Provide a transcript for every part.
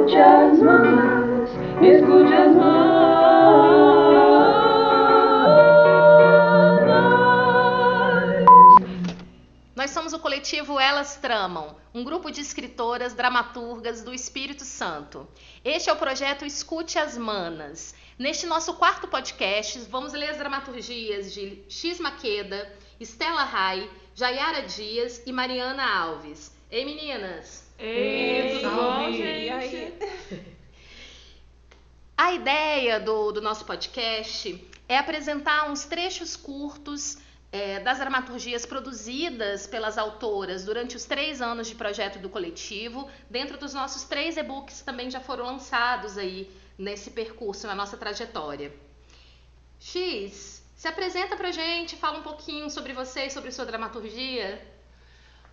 Escute as escute as. Nós somos o coletivo Elas Tramam, um grupo de escritoras dramaturgas do Espírito Santo. Este é o projeto Escute as Manas. Neste nosso quarto podcast, vamos ler as dramaturgias de X Maqueda, Estela Rai, Jaiara Dias e Mariana Alves. Ei, meninas! Ei, tudo bom, gente? E aí? A ideia do, do nosso podcast é apresentar uns trechos curtos é, das dramaturgias produzidas pelas autoras durante os três anos de projeto do coletivo, dentro dos nossos três e-books que também já foram lançados aí nesse percurso, na nossa trajetória. X, se apresenta pra gente, fala um pouquinho sobre você e sobre sua dramaturgia.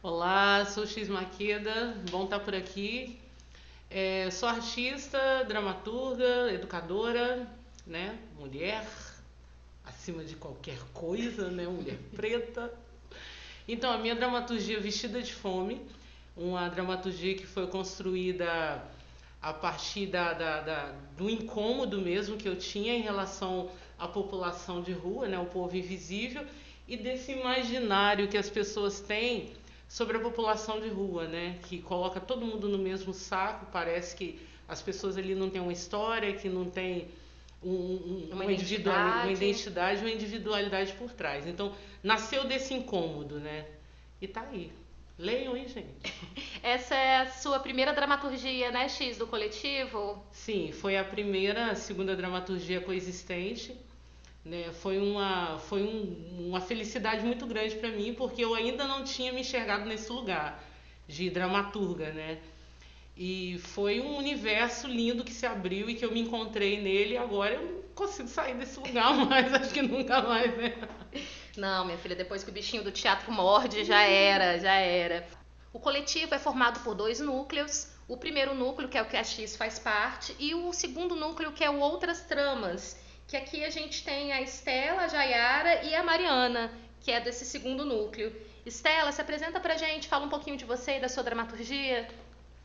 Olá, sou X Maqueda, bom estar por aqui. É, sou artista, dramaturga, educadora, né? Mulher, acima de qualquer coisa, né? Mulher preta. Então, a minha dramaturgia Vestida de Fome, uma dramaturgia que foi construída a partir da, da- da- do incômodo mesmo que eu tinha em relação à população de rua, né? O povo invisível, e desse imaginário que as pessoas têm sobre a população de rua, né? Que coloca todo mundo no mesmo saco, parece que as pessoas ali não têm uma história, que não tem um, um- Uma uma, individual- uma identidade. identidade, uma individualidade por trás. Então, nasceu desse incômodo, né? E tá aí. Leiam, hein, gente? Essa é a sua primeira dramaturgia, né, X, do coletivo? Sim, foi a primeira, a segunda dramaturgia coexistente. Né? Foi, uma, foi um- uma felicidade muito grande para mim, porque eu ainda não tinha me enxergado nesse lugar de dramaturga, né? E foi um universo lindo que se abriu e que eu me encontrei nele. E agora eu não consigo sair desse lugar mais, acho que nunca mais, né? Não, minha filha, depois que o bichinho do teatro morde, já era, já era. O coletivo é formado por dois núcleos. O primeiro núcleo, que é o que a X faz parte, e o segundo núcleo, que é o Outras Tramas, que aqui a gente tem a Estela, a Jaiara e a Mariana, que é desse segundo núcleo. Estela, se apresenta pra gente, fala um pouquinho de você e da sua dramaturgia.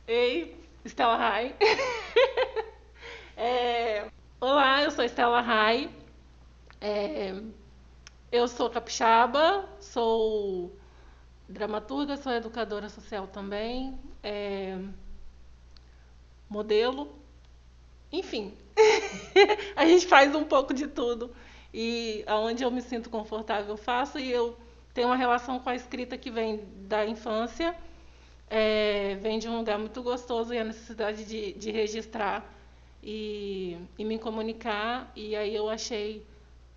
Ei, Estela Rai. É, olá, eu sou Estela Rai. É, eu sou capixaba, sou dramaturga, sou educadora social também, é, modelo, enfim. a gente faz um pouco de tudo. E aonde eu me sinto confortável eu faço e eu tenho uma relação com a escrita que vem da infância é, vem de um lugar muito gostoso e a necessidade de, de registrar e, e me comunicar. E aí eu achei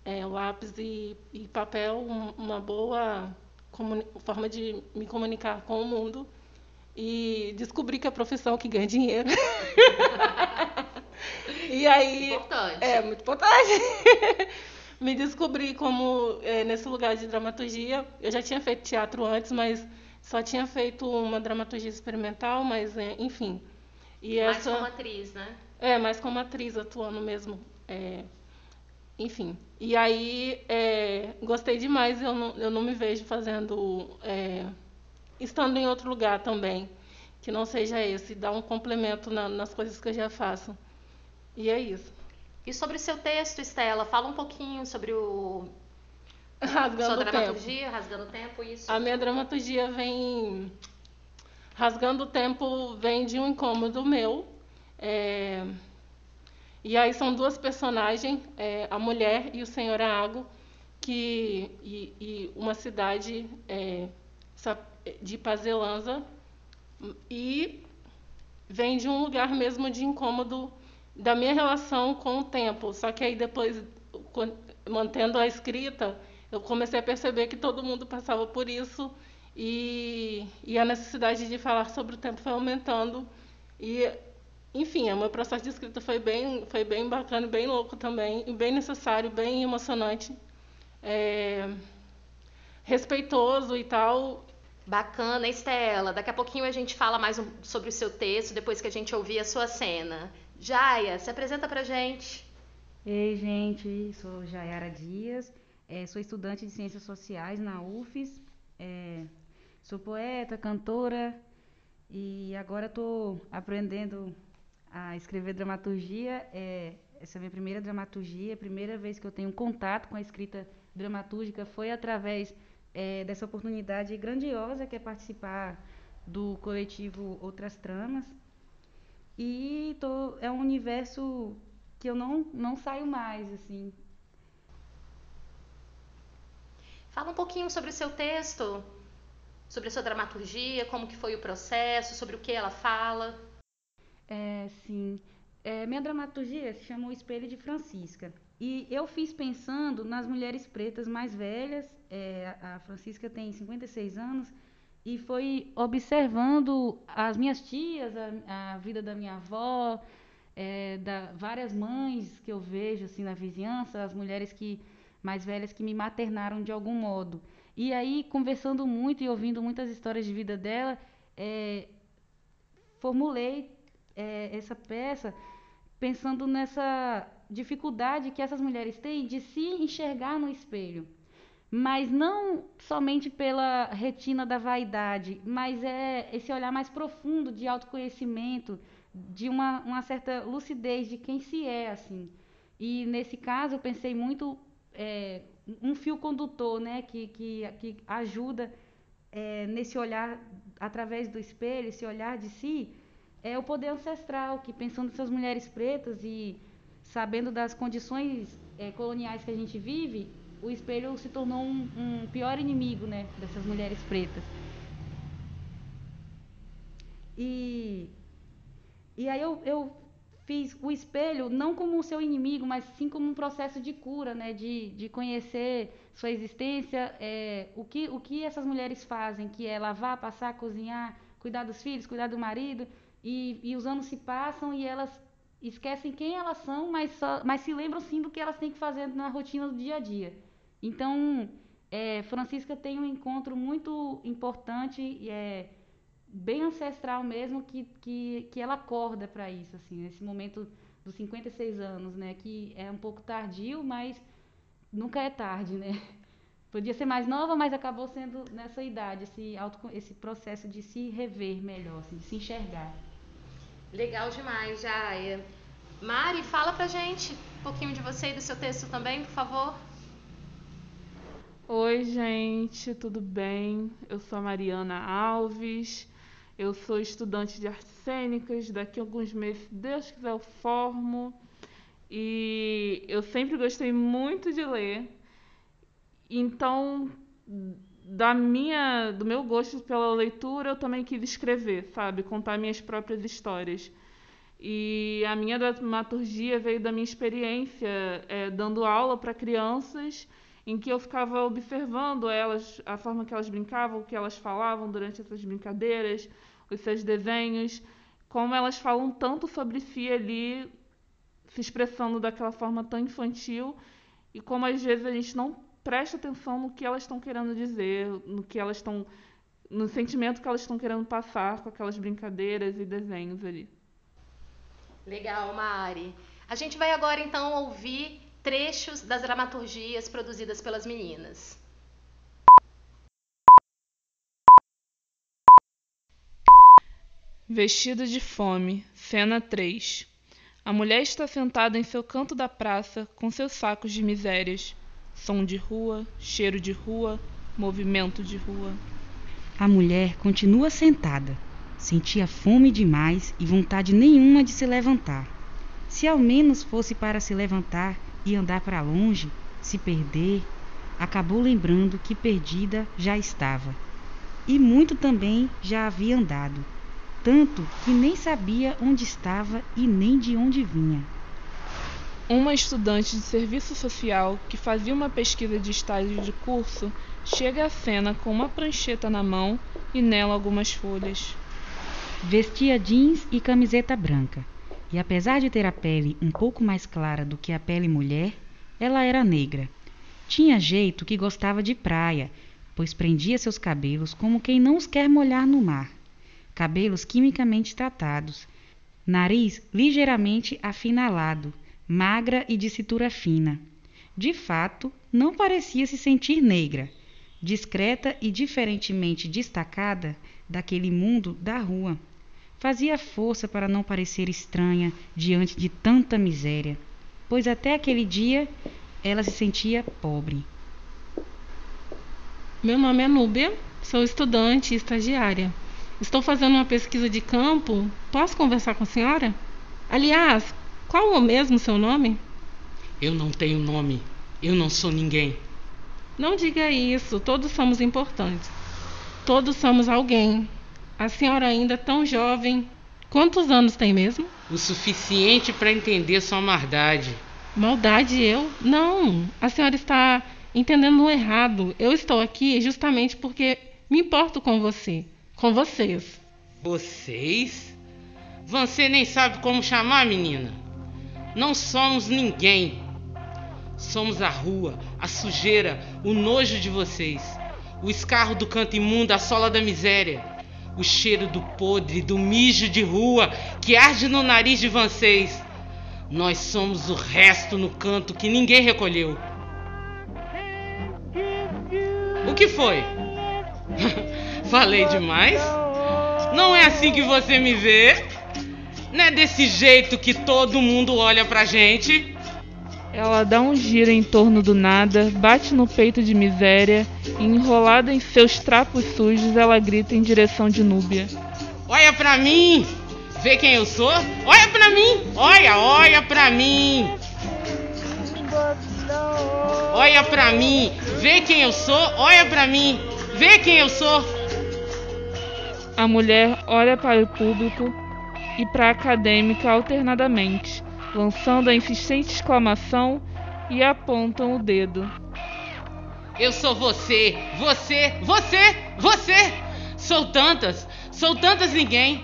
é, lápis e, e papel um- uma boa forma de me comunicar com o mundo. E descobri que é a profissão que ganha dinheiro. e aí. Importante. É, muito importante. Me descobri como é, nesse lugar de dramaturgia. Eu já tinha feito teatro antes, mas só tinha feito uma dramaturgia experimental, mas é, enfim. E Mais essa como atriz, né? é mais como atriz atuando mesmo. é, enfim. E aí é, gostei demais. Eu não, eu não me vejo fazendo é, estando em outro lugar também que não seja esse, dar um complemento na- nas coisas que eu já faço. E é isso. E sobre o seu texto, Estela, fala um pouquinho sobre o sua Rasgando o tempo. dramaturgia, rasgando o tempo, isso. A minha dramaturgia vem. Rasgando o tempo vem de um incômodo meu. é, E aí são duas personagens, é, a mulher e o senhor Água, que e, e uma cidade é, de Pazelanza e vem de um lugar mesmo de incômodo da minha relação com o tempo. Só que aí depois, mantendo a escrita, eu comecei a perceber que todo mundo passava por isso e, e a necessidade de falar sobre o tempo foi aumentando. E, enfim, o meu processo de escrita foi bem, foi bem bacana, bem louco também, bem necessário, bem emocionante, é, respeitoso e tal. Bacana, Estela. Daqui a pouquinho a gente fala mais sobre o seu texto, depois que a gente ouvir a sua cena. Jaya, se apresenta pra gente. Ei, gente, sou Jaiara Dias, eh, sou estudante de Ciências Sociais na UFES, eh, sou poeta, cantora e agora estou aprendendo a escrever dramaturgia. É, essa é a minha primeira dramaturgia, a primeira vez que eu tenho contato com a escrita dramatúrgica foi através é, dessa oportunidade grandiosa que é participar do coletivo Outras Tramas. E tô, é um universo que eu não, não saio mais, assim. Fala um pouquinho sobre o seu texto, sobre a sua dramaturgia, como que foi o processo, sobre o que ela fala. É, sim. É, minha dramaturgia se chama O Espelho de Francisca. E eu fiz pensando nas mulheres pretas mais velhas. É, a Francisca tem 56 anos e foi observando as minhas tias, a, a vida da minha avó, é, da várias mães que eu vejo assim na vizinhança, as mulheres que mais velhas que me maternaram de algum modo. E aí conversando muito e ouvindo muitas histórias de vida dela, é, formulei é, essa peça pensando nessa dificuldade que essas mulheres têm de se enxergar no espelho mas não somente pela retina da vaidade, mas é esse olhar mais profundo de autoconhecimento, de uma, uma certa lucidez de quem se é, assim. E nesse caso eu pensei muito é, um fio condutor, né, que, que, que ajuda é, nesse olhar através do espelho, esse olhar de si, é o poder ancestral, que pensando nessas mulheres pretas e sabendo das condições é, coloniais que a gente vive, o espelho se tornou um, um pior inimigo, né, dessas mulheres pretas. E, e aí eu, eu fiz o espelho não como o seu inimigo, mas sim como um processo de cura, né, de, de conhecer sua existência, é, o, que, o que essas mulheres fazem, que é lavar, passar, cozinhar, cuidar dos filhos, cuidar do marido, e, e os anos se passam e elas esquecem quem elas são, mas, só, mas se lembram sim do que elas têm que fazer na rotina do dia a dia. Então, é, Francisca tem um encontro muito importante e é bem ancestral mesmo que, que, que ela acorda para isso, assim, nesse momento dos 56 anos, né? Que é um pouco tardio, mas nunca é tarde, né? Podia ser mais nova, mas acabou sendo nessa idade, esse, auto, esse processo de se rever melhor, assim, de se enxergar. Legal demais, Jaya. Mari, fala pra gente um pouquinho de você e do seu texto também, por favor. Oi, gente, tudo bem? Eu sou a Mariana Alves, eu sou estudante de artes cênicas. Daqui a alguns meses, se Deus quiser, eu formo. E eu sempre gostei muito de ler. Então, da minha, do meu gosto pela leitura, eu também quis escrever, sabe? Contar minhas próprias histórias. E a minha dramaturgia veio da minha experiência é, dando aula para crianças em que eu ficava observando elas, a forma que elas brincavam, o que elas falavam durante essas brincadeiras, os seus desenhos, como elas falam tanto sobre si ali, se expressando daquela forma tão infantil, e como às vezes a gente não presta atenção no que elas estão querendo dizer, no que elas estão no sentimento que elas estão querendo passar com aquelas brincadeiras e desenhos ali. Legal, Mari. A gente vai agora então ouvir trechos das dramaturgias produzidas pelas meninas. Vestido de fome, cena 3. A mulher está sentada em seu canto da praça com seus sacos de misérias. Som de rua, cheiro de rua, movimento de rua. A mulher continua sentada. Sentia fome demais e vontade nenhuma de se levantar. Se ao menos fosse para se levantar, e andar para longe, se perder, acabou lembrando que perdida já estava. E muito também já havia andado, tanto que nem sabia onde estava e nem de onde vinha. Uma estudante de serviço social que fazia uma pesquisa de estágio de curso chega à cena com uma prancheta na mão e nela algumas folhas. Vestia jeans e camiseta branca e apesar de ter a pele um pouco mais clara do que a pele mulher, ela era negra. Tinha jeito que gostava de praia, pois prendia seus cabelos como quem não os quer molhar no mar. Cabelos quimicamente tratados, nariz ligeiramente afinalado, magra e de cintura fina. De fato, não parecia se sentir negra, discreta e diferentemente destacada daquele mundo da rua Fazia força para não parecer estranha diante de tanta miséria, pois até aquele dia ela se sentia pobre. Meu nome é Núbia, sou estudante e estagiária. Estou fazendo uma pesquisa de campo. Posso conversar com a senhora? Aliás, qual é o mesmo seu nome? Eu não tenho nome. Eu não sou ninguém. Não diga isso, todos somos importantes. Todos somos alguém. A senhora ainda é tão jovem. Quantos anos tem mesmo? O suficiente para entender sua maldade. Maldade eu? Não, a senhora está entendendo errado. Eu estou aqui justamente porque me importo com você, com vocês. Vocês? Você nem sabe como chamar, menina. Não somos ninguém. Somos a rua, a sujeira, o nojo de vocês, o escarro do canto imundo, a sola da miséria, o cheiro do podre, do mijo de rua que arde no nariz de vocês. Nós somos o resto no canto que ninguém recolheu. O que foi? Falei demais? Não é assim que você me vê? Não é desse jeito que todo mundo olha pra gente? Ela dá um giro em torno do nada, bate no peito de miséria e, enrolada em seus trapos sujos, ela grita em direção de Núbia. Olha pra mim! Vê quem eu sou? Olha pra mim! Olha, olha pra mim! Olha pra mim! Vê quem eu sou? Olha pra mim! Vê quem eu sou! A mulher olha para o público e para a acadêmica alternadamente, lançando a insistente exclamação e apontam o dedo. Eu sou você, você, você, você! Sou tantas, sou tantas ninguém!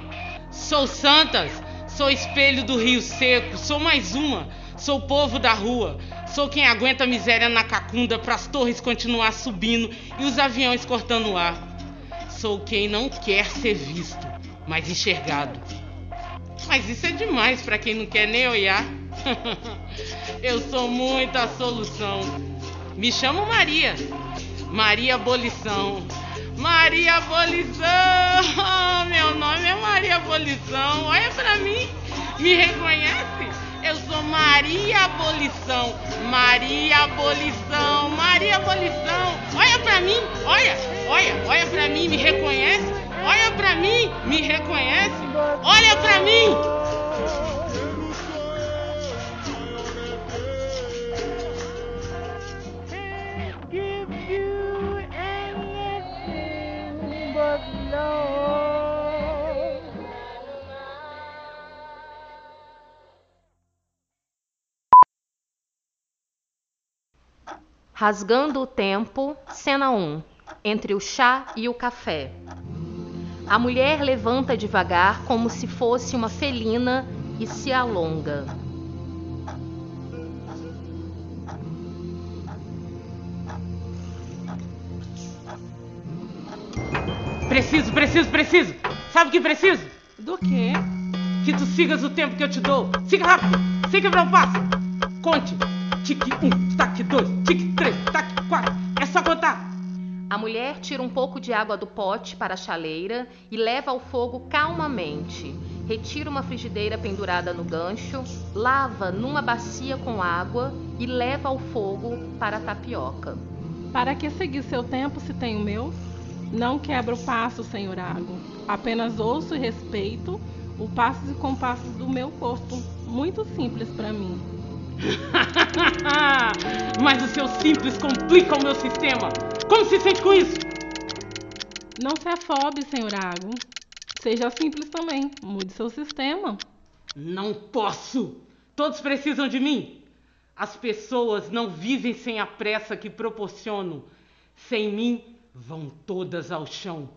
Sou santas, sou espelho do rio seco, sou mais uma, sou povo da rua, sou quem aguenta a miséria na cacunda para as torres continuar subindo e os aviões cortando o ar. Sou quem não quer ser visto, mas enxergado. Mas isso é demais para quem não quer nem olhar. Eu sou muita solução. Me chamo Maria. Maria Abolição. Maria Abolição! Meu nome é Maria Abolição. Olha pra mim. Me reconhece? Eu sou Maria Abolição. Maria Abolição. Maria Abolição. Olha pra mim. Olha, olha, olha pra mim. Me reconhece? Olha pra mim. Me reconhece? Olha pra mim. Rasgando o tempo, cena 1. Entre o chá e o café. A mulher levanta devagar como se fosse uma felina e se alonga. Preciso, preciso, preciso. Sabe o que preciso? Do quê? Que tu sigas o tempo que eu te dou. Siga rápido, sem quebrar o passo. Conte. Tique um, taque dois, tique três, taque quatro. É só contar. A mulher tira um pouco de água do pote para a chaleira e leva ao fogo calmamente. Retira uma frigideira pendurada no gancho, lava numa bacia com água e leva ao fogo para a tapioca. Para que seguir seu tempo se tem o meu? Não quebro o passo, senhor Água. Apenas ouço e respeito o passos e compassos do meu corpo. Muito simples para mim. Mas o seu simples complica o meu sistema. Como se sente com isso? Não se afobe, senhor Água. Seja simples também. Mude seu sistema. Não posso. Todos precisam de mim. As pessoas não vivem sem a pressa que proporciono. Sem mim, vão todas ao chão.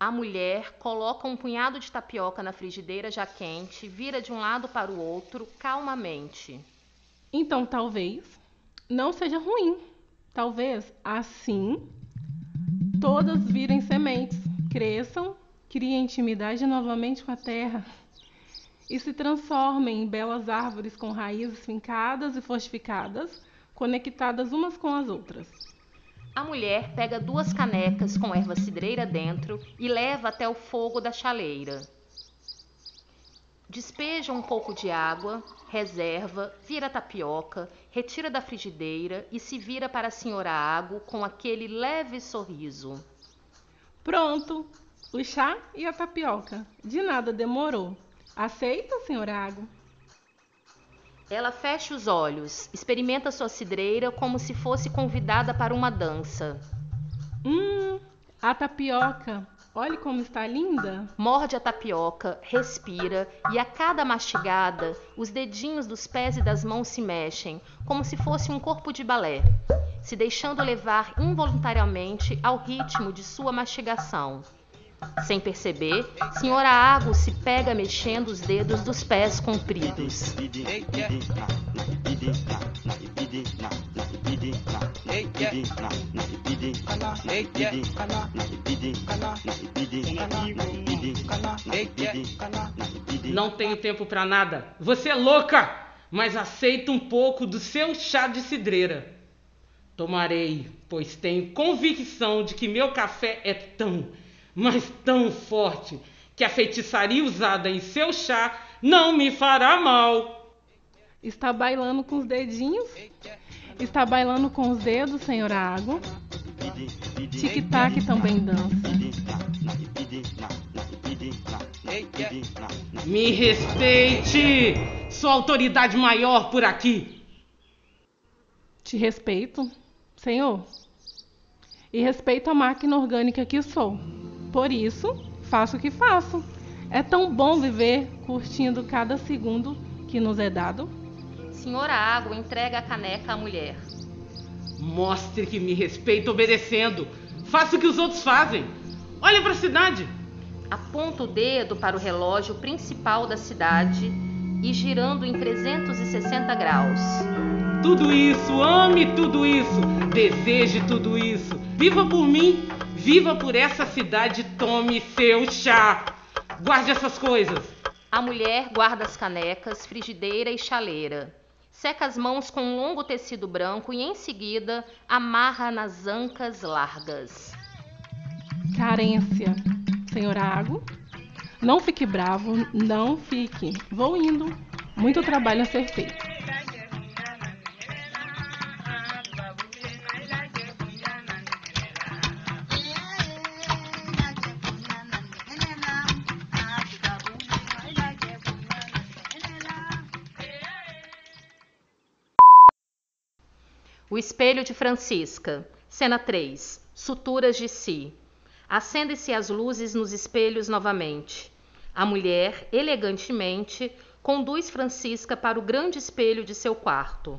A mulher coloca um punhado de tapioca na frigideira já quente, vira de um lado para o outro calmamente. Então, talvez não seja ruim. Talvez assim todas virem sementes, cresçam, criem intimidade novamente com a terra e se transformem em belas árvores com raízes fincadas e fortificadas, conectadas umas com as outras. A mulher pega duas canecas com erva cidreira dentro e leva até o fogo da chaleira. Despeja um pouco de água, reserva, vira tapioca, retira da frigideira e se vira para a senhora Água com aquele leve sorriso. Pronto, o chá e a tapioca. De nada demorou. Aceita, senhora Água? Ela fecha os olhos, experimenta sua cidreira como se fosse convidada para uma dança. Hum, a tapioca. Olhe como está linda. Morde a tapioca, respira e a cada mastigada, os dedinhos dos pés e das mãos se mexem, como se fosse um corpo de balé, se deixando levar involuntariamente ao ritmo de sua mastigação. Sem perceber, Senhora Água se pega mexendo os dedos dos pés compridos. Não tenho tempo para nada. Você é louca, mas aceito um pouco do seu chá de cidreira. Tomarei, pois tenho convicção de que meu café é tão, mas tão forte que a feitiçaria usada em seu chá não me fará mal. Está bailando com os dedinhos? Está bailando com os dedos, senhora Água? Tic-tac também dança. Me respeite! Sou a autoridade maior por aqui. Te respeito, senhor. E respeito a máquina orgânica que sou. Por isso, faço o que faço. É tão bom viver curtindo cada segundo que nos é dado. Senhora Água entrega a caneca à mulher. Mostre que me respeita obedecendo. Faça o que os outros fazem. Olha para a cidade. Aponta o dedo para o relógio principal da cidade e girando em 360 graus. Tudo isso, ame tudo isso, deseje tudo isso. Viva por mim, viva por essa cidade, tome seu chá. Guarde essas coisas. A mulher guarda as canecas, frigideira e chaleira. Seca as mãos com um longo tecido branco e em seguida amarra nas ancas largas. Carência, senhora Água. Não fique bravo, não fique. Vou indo. Muito trabalho a ser feito. O espelho de Francisca. Cena 3. Suturas de si. Acendem-se as luzes nos espelhos novamente. A mulher, elegantemente, conduz Francisca para o grande espelho de seu quarto.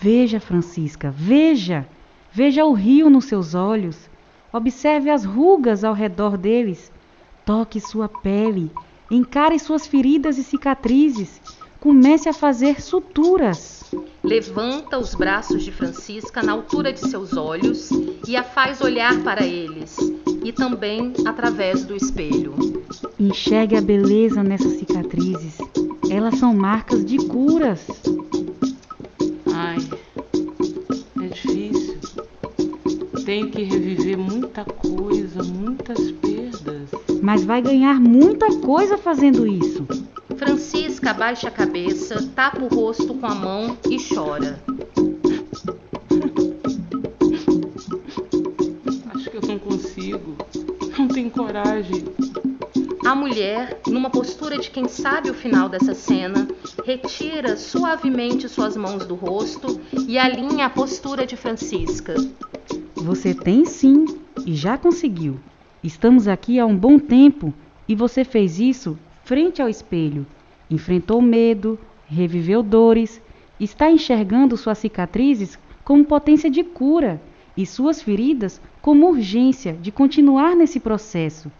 Veja, Francisca, veja! Veja o rio nos seus olhos. Observe as rugas ao redor deles. Toque sua pele. Encare suas feridas e cicatrizes. Comece a fazer suturas. Levanta os braços de Francisca na altura de seus olhos e a faz olhar para eles, e também através do espelho. Enxergue a beleza nessas cicatrizes. Elas são marcas de curas. Ai, Tenho que reviver muita coisa, muitas perdas. Mas vai ganhar muita coisa fazendo isso. Francisca abaixa a cabeça, tapa o rosto com a mão e chora. Acho que eu não consigo. Não tenho coragem. A mulher, numa postura de quem sabe o final dessa cena, retira suavemente suas mãos do rosto e alinha a postura de Francisca. Você tem sim, e já conseguiu. Estamos aqui há um bom tempo e você fez isso frente ao espelho. Enfrentou medo, reviveu dores, está enxergando suas cicatrizes como potência de cura e suas feridas como urgência de continuar nesse processo.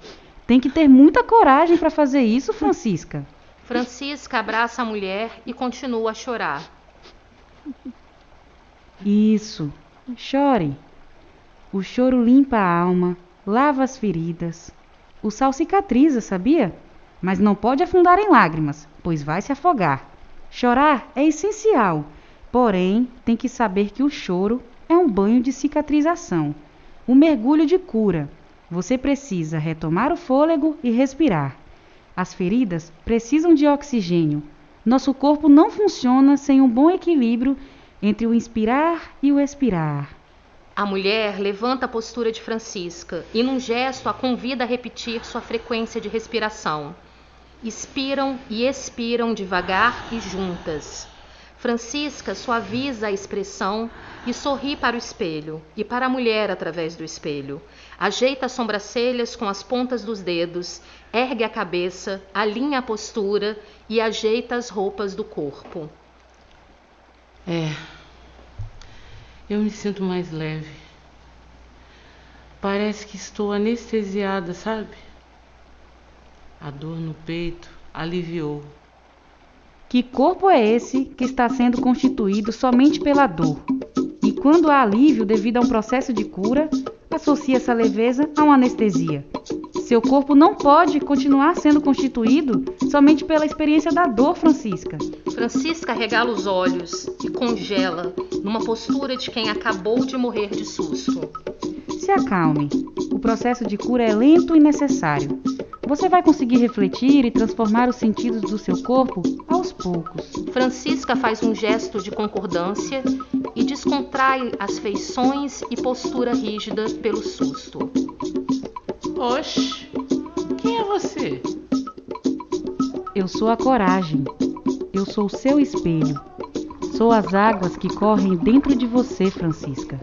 Tem que ter muita coragem para fazer isso, Francisca. Francisca abraça a mulher e continua a chorar. Isso. Chore. O choro limpa a alma, lava as feridas. O sal cicatriza, sabia? Mas não pode afundar em lágrimas, pois vai se afogar. Chorar é essencial, porém tem que saber que o choro é um banho de cicatrização, um mergulho de cura. Você precisa retomar o fôlego e respirar. As feridas precisam de oxigênio. Nosso corpo não funciona sem um bom equilíbrio entre o inspirar e o expirar. A mulher levanta a postura de Francisca e, num gesto, a convida a repetir sua frequência de respiração. Inspiram e expiram devagar e juntas. Francisca suaviza a expressão e sorri para o espelho e para a mulher através do espelho. Ajeita as sobrancelhas com as pontas dos dedos, ergue a cabeça, alinha a postura e ajeita as roupas do corpo. É. Eu me sinto mais leve. Parece que estou anestesiada, sabe? A dor no peito aliviou. Que corpo é esse que está sendo constituído somente pela dor? E quando há alívio devido a um processo de cura, associa essa leveza a uma anestesia. Seu corpo não pode continuar sendo constituído somente pela experiência da dor, Francisca. Francisca regala os olhos e congela numa postura de quem acabou de morrer de susto. Se acalme. O processo de cura é lento e necessário. Você vai conseguir refletir e transformar os sentidos do seu corpo aos poucos. Francisca faz um gesto de concordância e descontrai as feições e postura rígida pelo susto. Oxe, quem é você? Eu sou a coragem. Eu sou o seu espelho. Sou as águas que correm dentro de você, Francisca.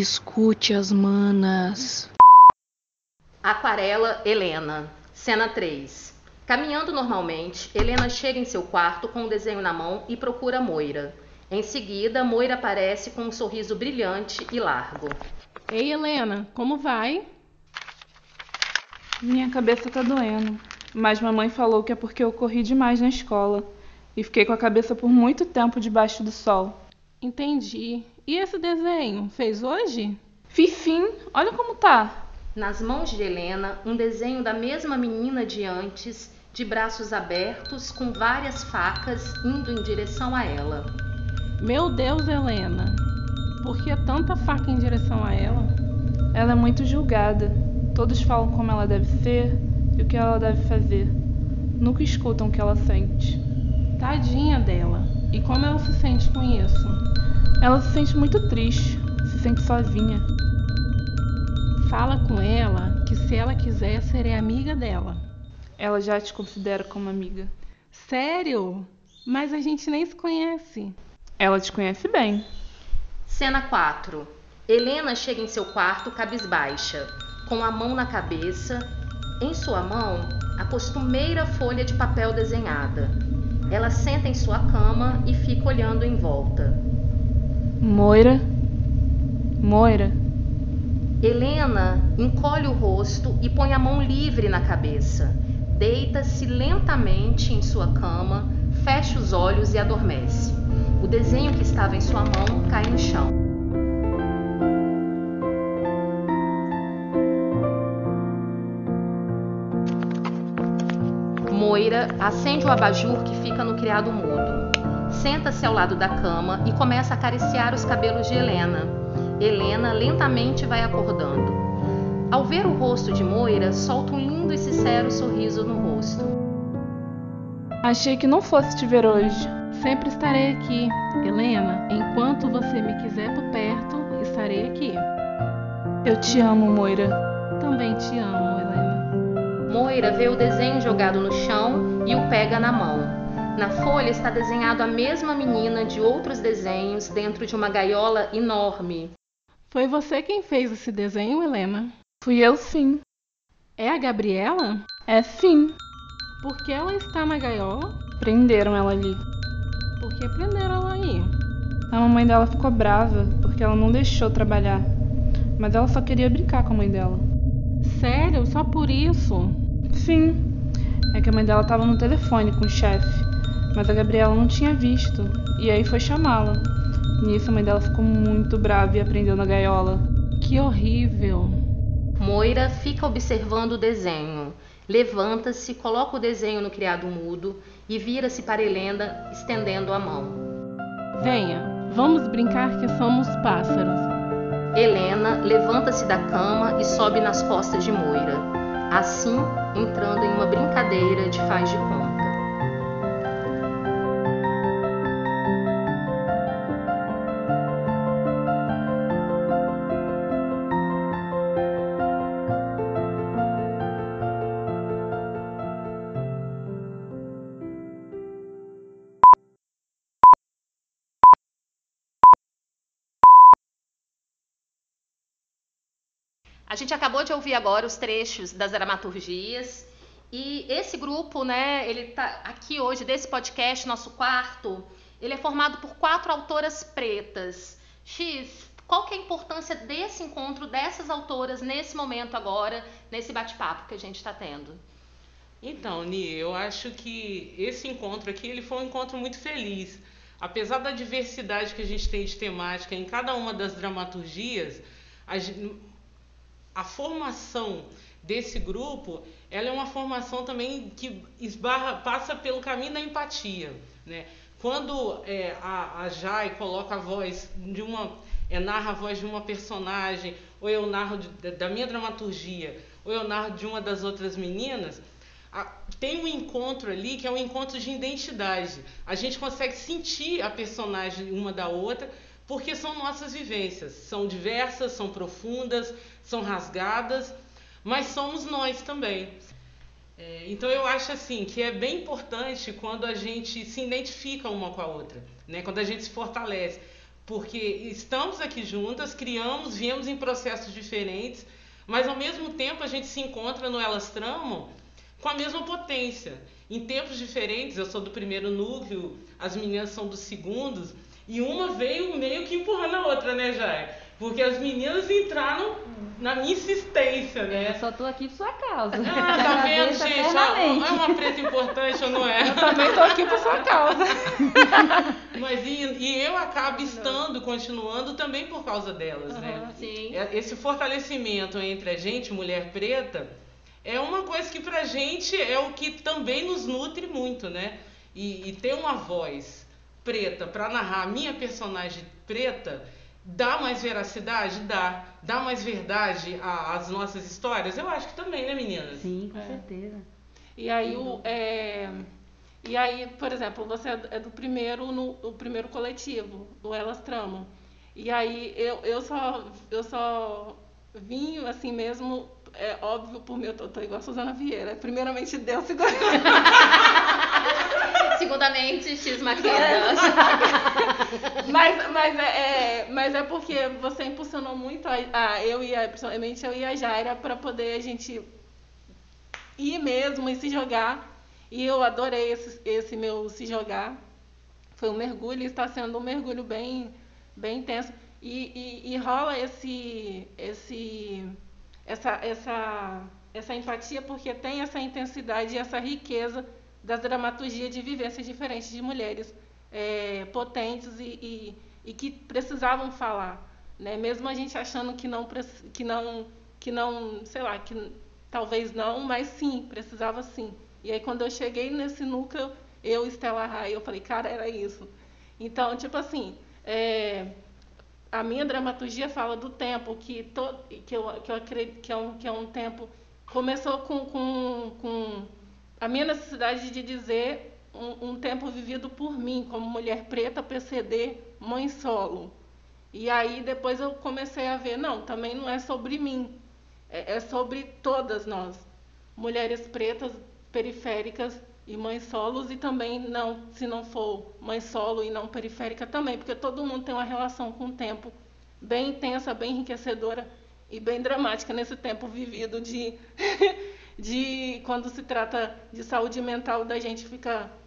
Escute as manas. Aquarela Helena. Cena 3. Caminhando normalmente, Helena chega em seu quarto com um desenho na mão e procura Moira. Em seguida, Moira aparece com um sorriso brilhante e largo. Ei, Helena, como vai? Minha cabeça tá doendo, mas mamãe falou que é porque eu corri demais na escola e fiquei com a cabeça por muito tempo debaixo do sol. Entendi. E esse desenho? Fez hoje? Fiz sim, olha como tá. Nas mãos de Helena, um desenho da mesma menina de antes, de braços abertos, com várias facas indo em direção a ela. Meu Deus, Helena. Por que tanta faca em direção a ela? Ela é muito julgada. Todos falam como ela deve ser e o que ela deve fazer. Nunca escutam o que ela sente. Tadinha dela. E como ela se sente com isso? Ela se sente muito triste, se sente sozinha. Fala com ela que se ela quiser, serei amiga dela. Ela já te considera como amiga. Sério? Mas a gente nem se conhece. Ela te conhece bem. Cena 4. Helena chega em seu quarto cabisbaixa, com a mão na cabeça. Em sua mão, a costumeira folha de papel desenhada. Ela senta em sua cama e fica olhando em volta. Moira. Moira. Helena encolhe o rosto e põe a mão livre na cabeça. Deita-se lentamente em sua cama, fecha os olhos e adormece. O desenho que estava em sua mão cai no chão. Moira acende o abajur que fica no criado mudo. Senta-se ao lado da cama e começa a acariciar os cabelos de Helena. Helena lentamente vai acordando. Ao ver o rosto de Moira, solta um lindo e sincero sorriso no rosto. Achei que não fosse te ver hoje. Sempre estarei aqui, Helena. Enquanto você me quiser por perto, estarei aqui. Eu te amo, Moira. Também te amo, Helena. Moira vê o desenho jogado no chão e o pega na mão. Na folha está desenhado a mesma menina de outros desenhos dentro de uma gaiola enorme. Foi você quem fez esse desenho, Helena? Fui eu sim. É a Gabriela? É sim. Por que ela está na gaiola? Prenderam ela ali. Por que prenderam ela aí? A mamãe dela ficou brava porque ela não deixou trabalhar. Mas ela só queria brincar com a mãe dela. Sério? Só por isso? Sim. É que a mãe dela estava no telefone com o chefe. Mas a Gabriela não tinha visto. E aí foi chamá-la. Nisso a mãe dela ficou muito brava e a prendeu na gaiola. Que horrível. Moira fica observando o desenho. Levanta-se, coloca o desenho no criado mudo e vira-se para Helena, estendendo a mão. Venha, vamos brincar que somos pássaros. Helena levanta-se da cama e sobe nas costas de Moira, assim entrando em uma brincadeira de faz de conta. A gente acabou de ouvir agora os trechos das dramaturgias e esse grupo, né, ele tá aqui hoje desse podcast, nosso quarto, ele é formado por quatro autoras pretas. X, qual que é a importância desse encontro dessas autoras nesse momento agora, nesse bate-papo que a gente está tendo? Então, Ni, eu acho que esse encontro aqui ele foi um encontro muito feliz. Apesar da diversidade que a gente tem de temática em cada uma das dramaturgias, a, formação desse grupo, ela é uma formação também que esbarra, passa pelo caminho da empatia, né? Quando é, a, a Jai coloca a voz de uma, é, narra a voz de uma personagem, ou eu narro de, da minha dramaturgia, ou eu narro de uma das outras meninas, a, tem um encontro ali que é um encontro de identidade. A gente consegue sentir a personagem uma da outra, porque são nossas vivências. São diversas, são profundas, são rasgadas, mas somos nós também. É, então eu acho assim que é bem importante quando a gente se identifica uma com a outra, né? quando a gente se fortalece, porque estamos aqui juntas, criamos, viemos em processos diferentes, mas ao mesmo tempo a gente se encontra no Elas Tramam com a mesma potência. Em tempos diferentes, eu sou do primeiro núcleo, as meninas são dos segundos, e uma veio meio que empurrando a outra, né, Jai? Porque as meninas entraram na minha insistência, né? Eu só tô aqui por sua causa. Ah, tá vendo, gente? É uma preta importante ou não é? Eu também tô aqui por sua causa. Mas e, e, eu acabo estando, continuando também por causa delas, uhum, né? Sim. Esse fortalecimento entre a gente, mulher preta, é uma coisa que pra gente é o que também nos nutre muito, né? E, e ter uma voz preta para narrar a minha personagem preta dá mais veracidade? Dá. Dá mais verdade às nossas histórias? Eu acho que também, né, meninas? Sim, com É. certeza. E aí, o, é, e aí, por exemplo, você é do primeiro, no, o primeiro coletivo, do Elas Tramam. E aí eu, eu, só, eu só vim assim mesmo, é óbvio por mim, eu tô, tô igual a Suzana Vieira. Primeiramente Deus, seguramente. Segundamente, X Maquedas. mas, mas, é, é, mas é porque você impulsionou muito a, a eu e a, principalmente eu e a Jaira para poder a gente ir mesmo e se jogar. E eu adorei esse, esse meu se jogar. Foi um mergulho e está sendo um mergulho bem, bem intenso. E, e, e rola esse, esse, essa, essa essa empatia porque tem essa intensidade e essa riqueza das dramaturgias de vivências diferentes de mulheres é, potentes e, e, e, que precisavam falar, né? Mesmo a gente achando que não que não que não, sei lá, que talvez não, mas sim, precisava sim. E aí quando eu cheguei nesse núcleo, eu Estela Raia, eu falei, cara, era isso. Então, tipo assim, é, a minha dramaturgia fala do tempo que to, que eu que eu acredito que é um que é um tempo começou com, com, com a minha necessidade de dizer um, um, tempo vivido por mim, como mulher preta, PCD, mãe solo. E aí depois eu comecei a ver, não, também não é sobre mim, é, é sobre todas nós, mulheres pretas, periféricas e mães solos, e também não, se não for mãe solo e não periférica também, porque todo mundo tem uma relação com o tempo bem intensa, bem enriquecedora e bem dramática nesse tempo vivido de, de quando se trata de saúde mental da gente ficar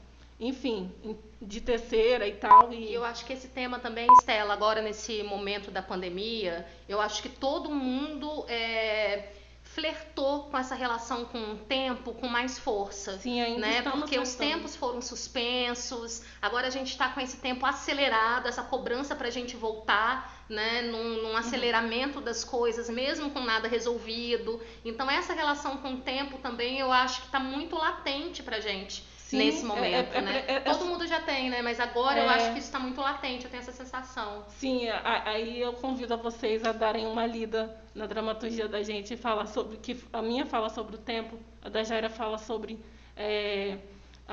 enfim, de terceira e tal. E... eu acho que esse tema também, Estela, agora nesse momento da pandemia, eu acho que todo mundo é, flertou com essa relação com o tempo com mais força. Sim, ainda né? Porque os tempos foram suspensos, agora a gente está com esse tempo acelerado, essa cobrança para a gente voltar. Né, num, num uhum. aceleramento uhum. das coisas, mesmo com nada resolvido. Então, essa relação com o tempo também eu acho que está muito latente para gente. Sim, nesse é, momento, é, é, né? É, Todo mundo já tem, né? Mas agora eu acho que isso está muito latente, eu tenho essa sensação. Sim, aí eu convido a vocês a darem uma lida na dramaturgia da gente e falar sobre que a minha fala sobre o tempo, a da Jaira fala sobre é,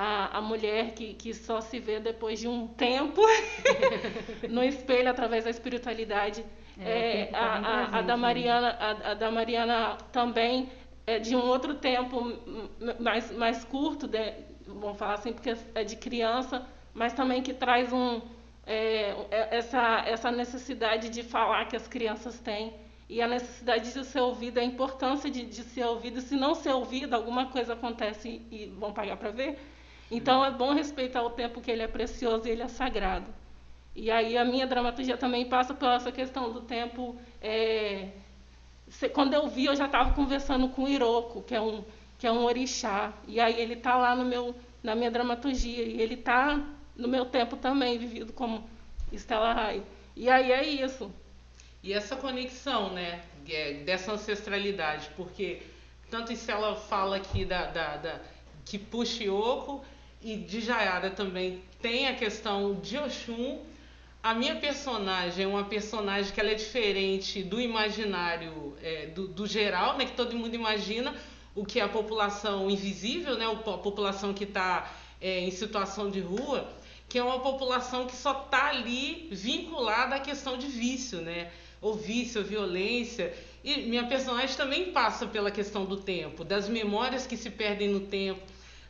a, a mulher que, que só se vê depois de um tempo no espelho através da espiritualidade. É, tá a, a, a, da né? Mariana, a, a da Mariana também é de um outro tempo mais, mais curto, de, vamos falar assim, porque é de criança, mas também que traz um, é, é, essa, essa necessidade de falar que as crianças têm e a necessidade de ser ouvida, a importância de, de ser ouvido. Se não ser ouvido, alguma coisa acontece e, e vão pagar para ver. Então é bom respeitar o tempo que ele é precioso e ele é sagrado. E aí a minha dramaturgia também passa por essa questão do tempo. É, quando eu vi, eu já estava conversando com o Iroko, que é um que é um orixá. E aí ele está lá no meu, na minha dramaturgia. E ele está no meu tempo também, vivido como Estela Raio. E aí é isso. E essa conexão, né, é, dessa ancestralidade, porque tanto Estela fala aqui da, da, da que Puxioco e de Jayara também tem a questão de Oxum. A minha personagem é uma personagem que ela é diferente do imaginário é, do, do geral, né, que todo mundo imagina, o que é a população invisível, né, a população que está é, em situação de rua, que é uma população que só está ali vinculada à questão de vício, né? Ou vício, ou violência. E minha personagem também passa pela questão do tempo, das memórias que se perdem no tempo,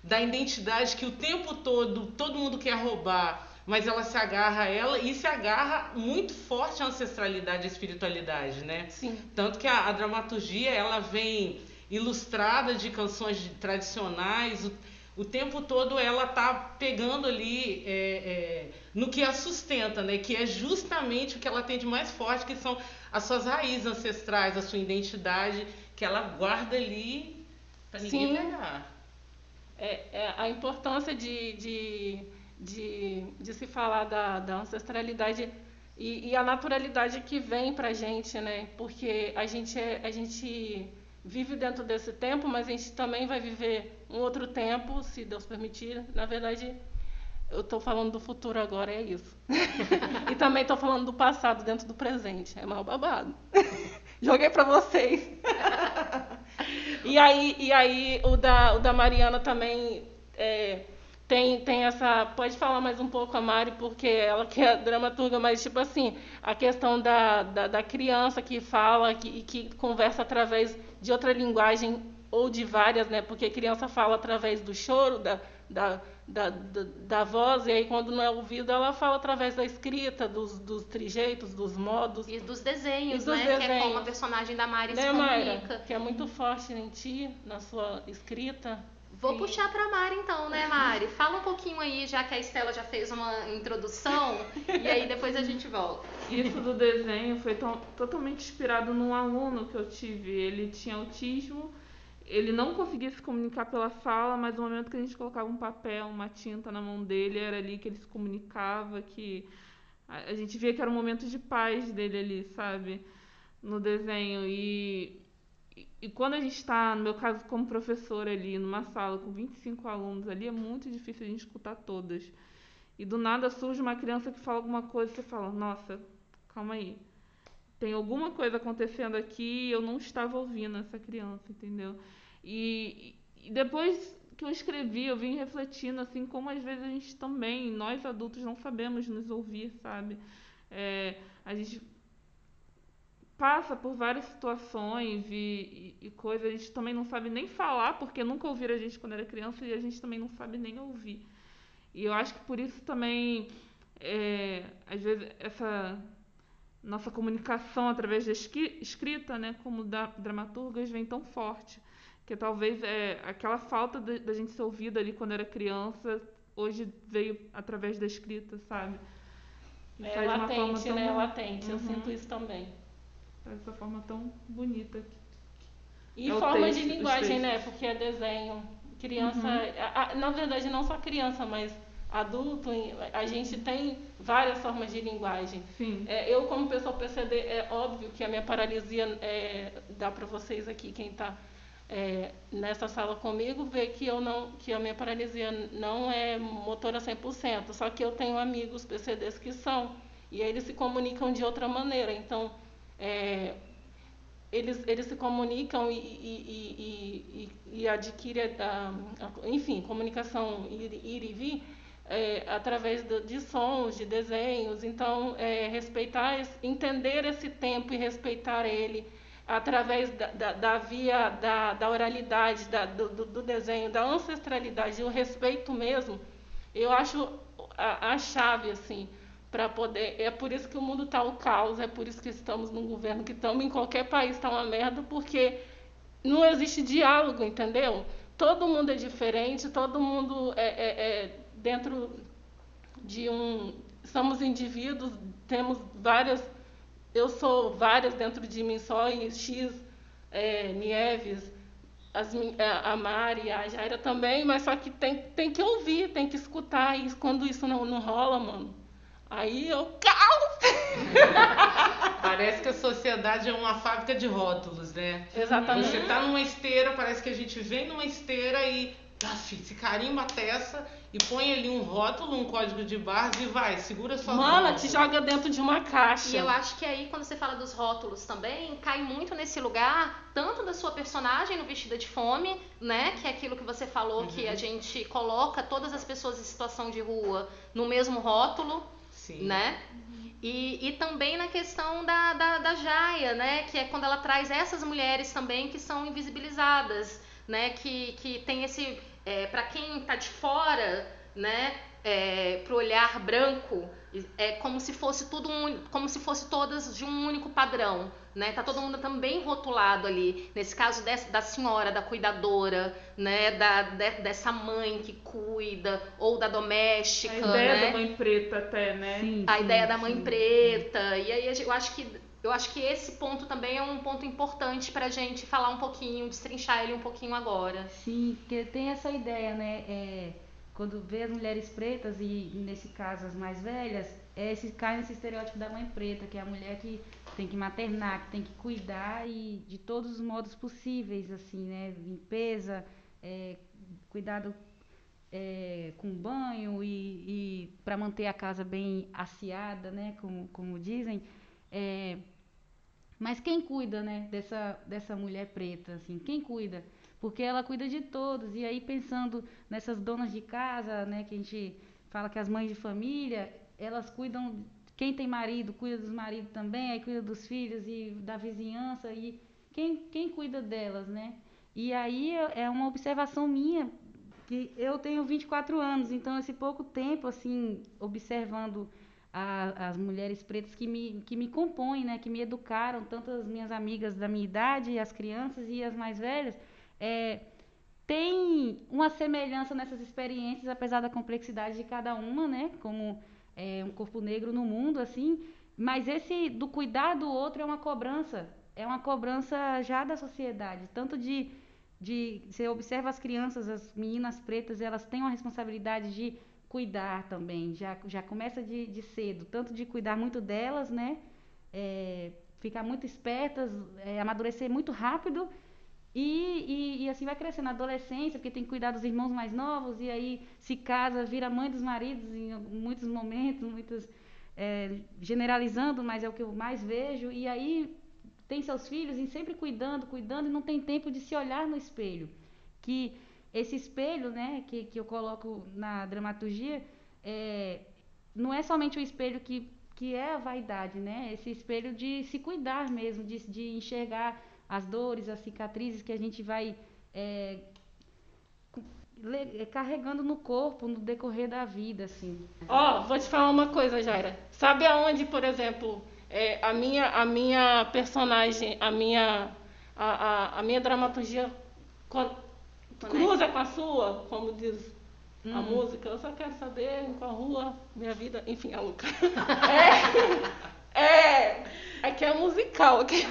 da identidade que o tempo todo todo mundo quer roubar, mas ela se agarra a ela e se agarra muito forte à ancestralidade e à espiritualidade, né? Sim. Tanto que a, a dramaturgia ela vem ilustrada de canções tradicionais. O, o tempo todo ela tá pegando ali é, é, no que a sustenta, né? Que é justamente o que ela tem de mais forte, que são as suas raízes ancestrais, a sua identidade, que ela guarda ali para ninguém Sim. pegar. É, é, a importância de, de, de, de, se falar da, da ancestralidade e, e, a naturalidade que vem para a gente, né? Porque a gente, é, a gente vive dentro desse tempo, mas a gente também vai viver um outro tempo, se Deus permitir. Na verdade, eu estou falando do futuro agora, é isso. e também estou falando do passado dentro do presente. É mal babado. Joguei para vocês. e aí, e aí o, da, o da Mariana também é, tem, tem essa. Pode falar mais um pouco a Mari, porque ela que é dramaturga, mas tipo assim, a questão da, da, da criança que fala que, e que conversa através de outra linguagem ou de várias, né? Porque criança fala através do choro, da, da, da, da, da voz, e aí quando não é ouvido, ela fala através da escrita, dos, dos trejeitos, dos modos. E dos desenhos, e dos né? Desenhos. Que é como a personagem da Mari né, se comunica. Mayra? Que é muito forte em ti, na sua escrita. Vou Sim. puxar para Mari então, né, Mari? Fala um pouquinho aí, já que a Estela já fez uma introdução, e aí depois a gente volta. Isso do desenho foi totalmente inspirado num aluno que eu tive. Ele tinha autismo ele não conseguia se comunicar pela fala, mas no momento que a gente colocava um papel, uma tinta na mão dele, era ali que ele se comunicava, que a, gente via que era um momento de paz dele ali, sabe? No desenho. E, e quando a gente está, no meu caso, como professora ali, numa sala com 25 alunos ali, é muito difícil a gente escutar todas. E do nada surge uma criança que fala alguma coisa e você fala, nossa, calma aí. Tem alguma coisa acontecendo aqui e eu não estava ouvindo essa criança, entendeu? E, e depois que eu escrevi, eu vim refletindo assim como às vezes a gente também, nós adultos não sabemos nos ouvir, sabe? É, a gente passa por várias situações e, e, e, coisas, a gente também não sabe nem falar, porque nunca ouviram a gente quando era criança e a gente também não sabe nem ouvir. E eu acho que por isso também, é, às vezes, essa nossa comunicação através da escrita, né, como da, dramaturgas, vem tão forte. Que talvez é, aquela falta da gente ser ouvida ali quando era criança, hoje veio através da escrita, sabe? é faz latente, tão... né? Latente, uhum. eu sinto isso também. Faz essa forma tão bonita. E é forma de linguagem, né? Porque é desenho. Criança, uhum. a, a, na verdade, não só criança, mas adulto, a gente tem várias formas de linguagem. É, eu, como pessoa PCD, é óbvio que a minha paralisia, é, dá para vocês aqui, quem está é, nessa sala comigo, ver que, eu não, que a minha paralisia não é motora 100%, só que eu tenho amigos PCDs que são, e eles se comunicam de outra maneira. Então, é, eles, eles se comunicam e, e, e, e adquirem, enfim, comunicação ir, ir e vir é, através de, sons, de desenhos. Então, é, respeitar, entender esse tempo e respeitar ele através da, da, da via da, da oralidade, da, do, do, desenho, da ancestralidade, o respeito mesmo, eu acho a, a chave assim para poder. É por isso que o mundo está o caos, é por isso que estamos num governo que estamos em qualquer país está uma merda, porque não existe diálogo, entendeu? Todo mundo é diferente, todo mundo é, é, é dentro de um. Somos indivíduos, temos várias. Eu sou várias dentro de mim só, e X, é, Nieves, as, é, a Mari, a Jaira também, mas só que tem, tem que ouvir, tem que escutar. E quando isso não, não rola, mano, aí eu caos! Parece que a sociedade é uma fábrica de rótulos, né? Exatamente. Você tá numa esteira, parece que a gente vem numa esteira e se carimba a testa e põe ali um rótulo, um código de barras e vai, segura sua Mano, te joga dentro de uma caixa. E eu acho que aí, quando você fala dos rótulos também, cai muito nesse lugar, tanto da sua personagem no Vestida de Fome, né? Que é aquilo que você falou, uhum. que a gente coloca todas as pessoas em situação de rua no mesmo rótulo, Sim. né? E, e também na questão da, da, da Jaia, né? Que é quando ela traz essas mulheres também que são invisibilizadas, né? Que, que tem esse é, para quem está de fora, né, é, para o olhar branco, é como se fosse tudo um, como se fosse todas de um único padrão, né? Tá todo mundo também rotulado ali. Nesse caso dessa, da senhora, da cuidadora, né? Da, de, dessa mãe que cuida ou da doméstica, A ideia né? da mãe preta até, né? Sim, a sim, ideia da mãe sim. preta. E aí eu acho que eu acho que esse ponto também é um ponto importante para a gente falar um pouquinho, destrinchar ele um pouquinho agora. Sim, porque tem essa ideia, né? É, quando vê as mulheres pretas, e nesse caso as mais velhas, é esse, cai nesse estereótipo da mãe preta, que é a mulher que tem que maternar, que tem que cuidar e de todos os modos possíveis, assim, né? Limpeza, é, cuidado é, com banho e, e para manter a casa bem asseada, né? Como, como dizem. É, mas quem cuida, né, dessa, dessa mulher preta, assim, quem cuida? Porque ela cuida de todos. E aí pensando nessas donas de casa, né, que a gente fala que as mães de família, elas cuidam, quem tem marido cuida dos maridos também, aí cuida dos filhos e da vizinhança e quem, quem cuida delas, né? E aí é uma observação minha que eu tenho 24 anos, então esse pouco tempo assim observando a, as mulheres pretas que me, que me compõem, né, que me educaram, tanto as minhas amigas da minha idade, as crianças e as mais velhas, é, tem uma semelhança nessas experiências, apesar da complexidade de cada uma, né, como é, um corpo negro no mundo, assim, mas esse do cuidar do outro é uma cobrança, é uma cobrança já da sociedade, tanto de de você observa as crianças, as meninas pretas, elas têm uma responsabilidade de cuidar também, já, já começa de, de cedo, tanto de cuidar muito delas, né? É, ficar muito espertas, é, amadurecer muito rápido. E, e, e, assim vai crescendo na adolescência, porque tem que cuidar dos irmãos mais novos, e aí se casa, vira mãe dos maridos em muitos momentos, muitos, é, generalizando, mas é o que eu mais vejo, e aí tem seus filhos e sempre cuidando, cuidando, e não tem tempo de se olhar no espelho. Que esse espelho, né, que, que eu coloco na dramaturgia, é, não é somente o espelho que, que é a vaidade, né? Esse espelho de se cuidar mesmo, de, de enxergar as dores, as cicatrizes que a gente vai é, é carregando no corpo no decorrer da vida, assim. Ó, oh, vou te falar uma coisa, Jaira. Sabe aonde, por exemplo, é, a minha a minha personagem, a minha a, a, a minha dramaturgia cruza com a sua, como diz hum. a música. Eu só quero saber em qual rua minha vida, enfim, a Luca. é, é, aqui é musical, aqui.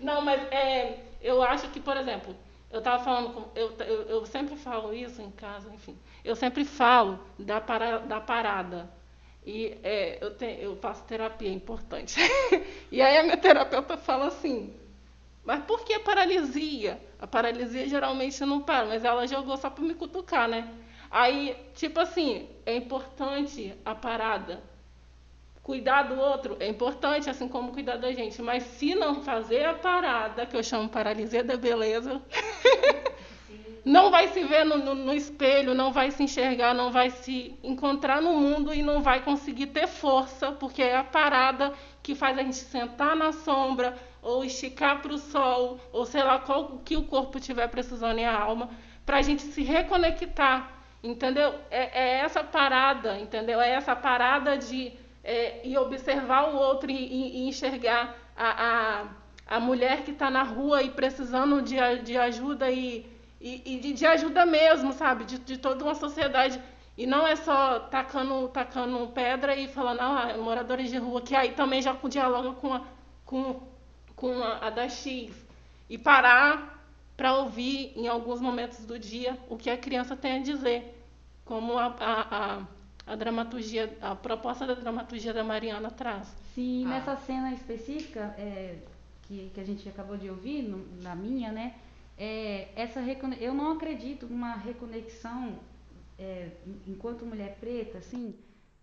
Não, mas é, eu acho que, por exemplo, eu estava falando, com, eu, eu, eu, sempre falo isso em casa, enfim. Eu sempre falo da, para, da parada. E é, eu, te, eu faço terapia, é importante. e aí a minha terapeuta fala assim, mas por que paralisia? A paralisia geralmente não para, mas ela jogou só para me cutucar, né? Aí, tipo assim, é importante a parada Cuidar do outro é importante, assim como cuidar da gente. Mas se não fazer a parada, que eu chamo paralisia da beleza, não vai se ver no, no, no, espelho, não vai se enxergar, não vai se encontrar no mundo e não vai conseguir ter força, porque é a parada que faz a gente sentar na sombra, ou esticar para o sol, ou sei lá qual que o corpo tiver precisando e a alma, para a gente se reconectar, entendeu? É, é essa parada, entendeu? É essa parada de é, e observar o outro e, e enxergar a, a, a mulher que está na rua e precisando de, de ajuda e, e, e de, de, ajuda mesmo, sabe? De, de toda uma sociedade. E não é só tacando, tacando pedra e falando, ah, moradores de rua, que aí também já dialoga com a, com, com a, a da X. E parar para ouvir em alguns momentos do dia o que a criança tem a dizer. Como a, a, a a dramaturgia, a proposta da dramaturgia da Mariana traz. Sim, ah. nessa cena específica é, que, que a gente acabou de ouvir, no, na minha, né? É, essa eu não acredito numa reconexão é, enquanto mulher preta, assim,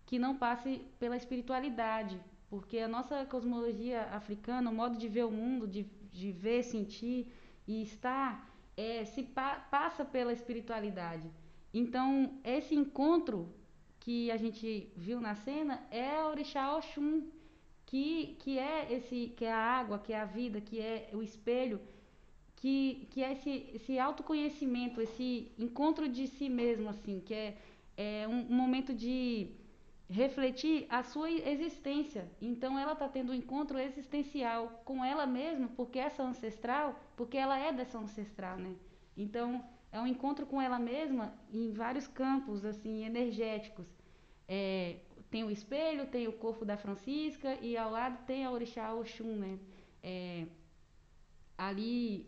que não passe pela espiritualidade, porque a nossa cosmologia africana, o modo de ver o mundo, de, de ver, sentir e estar, é, se pa, passa pela espiritualidade. Então, esse encontro que a gente viu na cena é o orixá Oxum, que, que é esse que é a água, que é a vida, que é o espelho, que, que é esse, esse autoconhecimento, esse encontro de si mesmo, assim, que é, é um, um momento de refletir a sua existência. Então ela está tendo um encontro existencial com ela mesma, porque essa ancestral, porque ela é dessa ancestral, né? Então é um encontro com ela mesma em vários campos assim energéticos. É, tem o espelho, tem o corpo da Francisca e ao lado tem a orixá Oxum, né? É, ali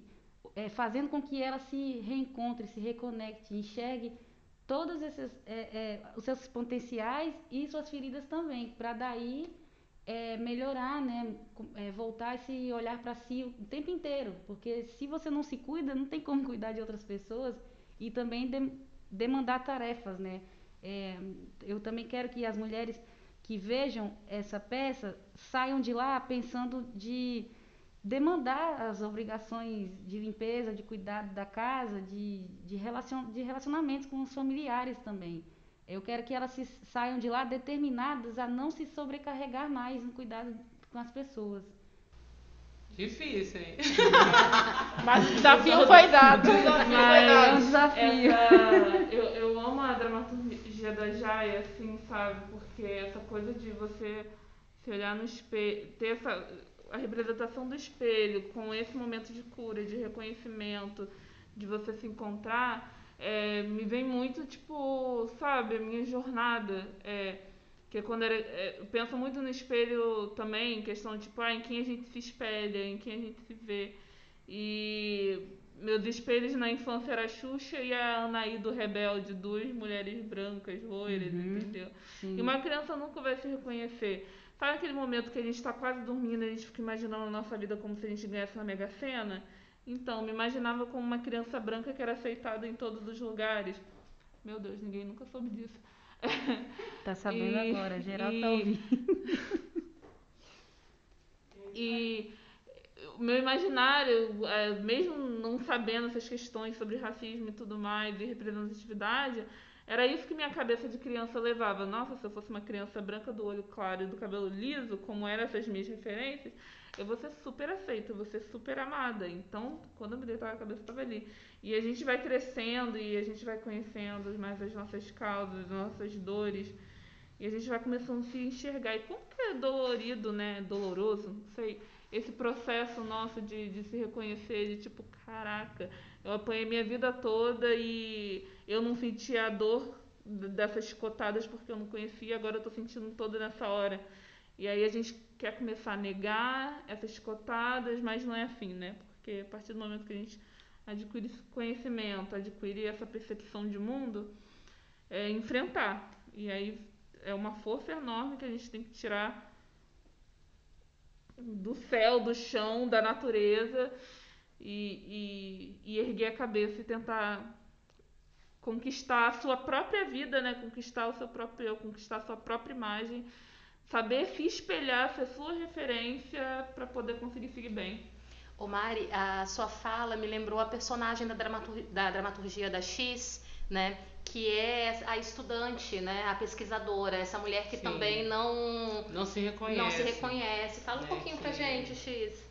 é, fazendo com que ela se reencontre, se reconecte, enxergue todos esses é, é, os seus potenciais e suas feridas também, para daí é, melhorar, né? É, voltar esse olhar para si o tempo inteiro, porque se você não se cuida, não tem como cuidar de outras pessoas e também de, demandar tarefas, né? É, eu também quero que as mulheres que vejam essa peça saiam de lá pensando de demandar as obrigações de limpeza, de cuidado da casa, de, de, relacion, de relacionamentos com os familiares também. Eu quero que elas se, saiam de lá determinadas a não se sobrecarregar mais no cuidado com as pessoas. Difícil, hein? Mas o desafio foi dado. é um desafio. Essa, eu, eu amo a dramaturgia da Jaya, assim, sabe? Porque essa coisa de você se olhar no espelho, ter essa, a representação do espelho com esse momento de cura, de reconhecimento, de você se encontrar é, me vem muito, tipo, sabe, a minha jornada. É, que é quando era, é, eu penso muito no espelho também, questão de, tipo, ah, em quem a gente se espelha, em quem a gente se vê. E meus espelhos na infância era a Xuxa e a Anaí do Rebelde, duas mulheres brancas, loiras, Uhum. entendeu? Sim. E uma criança nunca vai se reconhecer. Sabe aquele momento que a gente está quase dormindo e a gente fica imaginando a nossa vida como se a gente ganhasse na Mega Sena? Então, me imaginava como uma criança branca que era aceitada em todos os lugares. Meu Deus, ninguém nunca soube disso. Tá sabendo E- agora, geral e- tá ouvindo. E o meu imaginário, é, mesmo não sabendo essas questões sobre racismo e tudo mais, e representatividade, era isso que minha cabeça de criança levava. Nossa, se eu fosse uma criança branca do olho claro e do cabelo liso, como eram essas minhas referências, eu vou ser super aceita, eu vou ser super amada. Então, quando eu me deitava a cabeça, estava ali. E a gente vai crescendo e a gente vai conhecendo mais as nossas causas, as nossas dores. E a gente vai começando a se enxergar. E como que é dolorido, né? Doloroso, não sei. Esse processo nosso de, de se reconhecer, de tipo, caraca, eu apanhei minha vida toda e eu não sentia a dor dessas chicotadas porque eu não conhecia, agora eu tô sentindo toda nessa hora. E aí a gente quer começar a negar essas chicotadas, mas não é assim, né? Porque a partir do momento que a gente adquire esse conhecimento, adquire essa percepção de mundo, é enfrentar. E aí é uma força enorme que a gente tem que tirar do céu, do chão, da natureza e, e, e erguer a cabeça e tentar conquistar a sua própria vida, né? Conquistar o seu próprio eu, conquistar a sua própria imagem, saber se espelhar, ser sua referência para poder conseguir seguir bem. Ô Mari, a sua fala me lembrou a personagem da, da dramaturgia da X, né? Que é a estudante, né? A pesquisadora, essa mulher que Sim. também não, Não se reconhece. não se reconhece. Fala um É, pouquinho pra gente, X.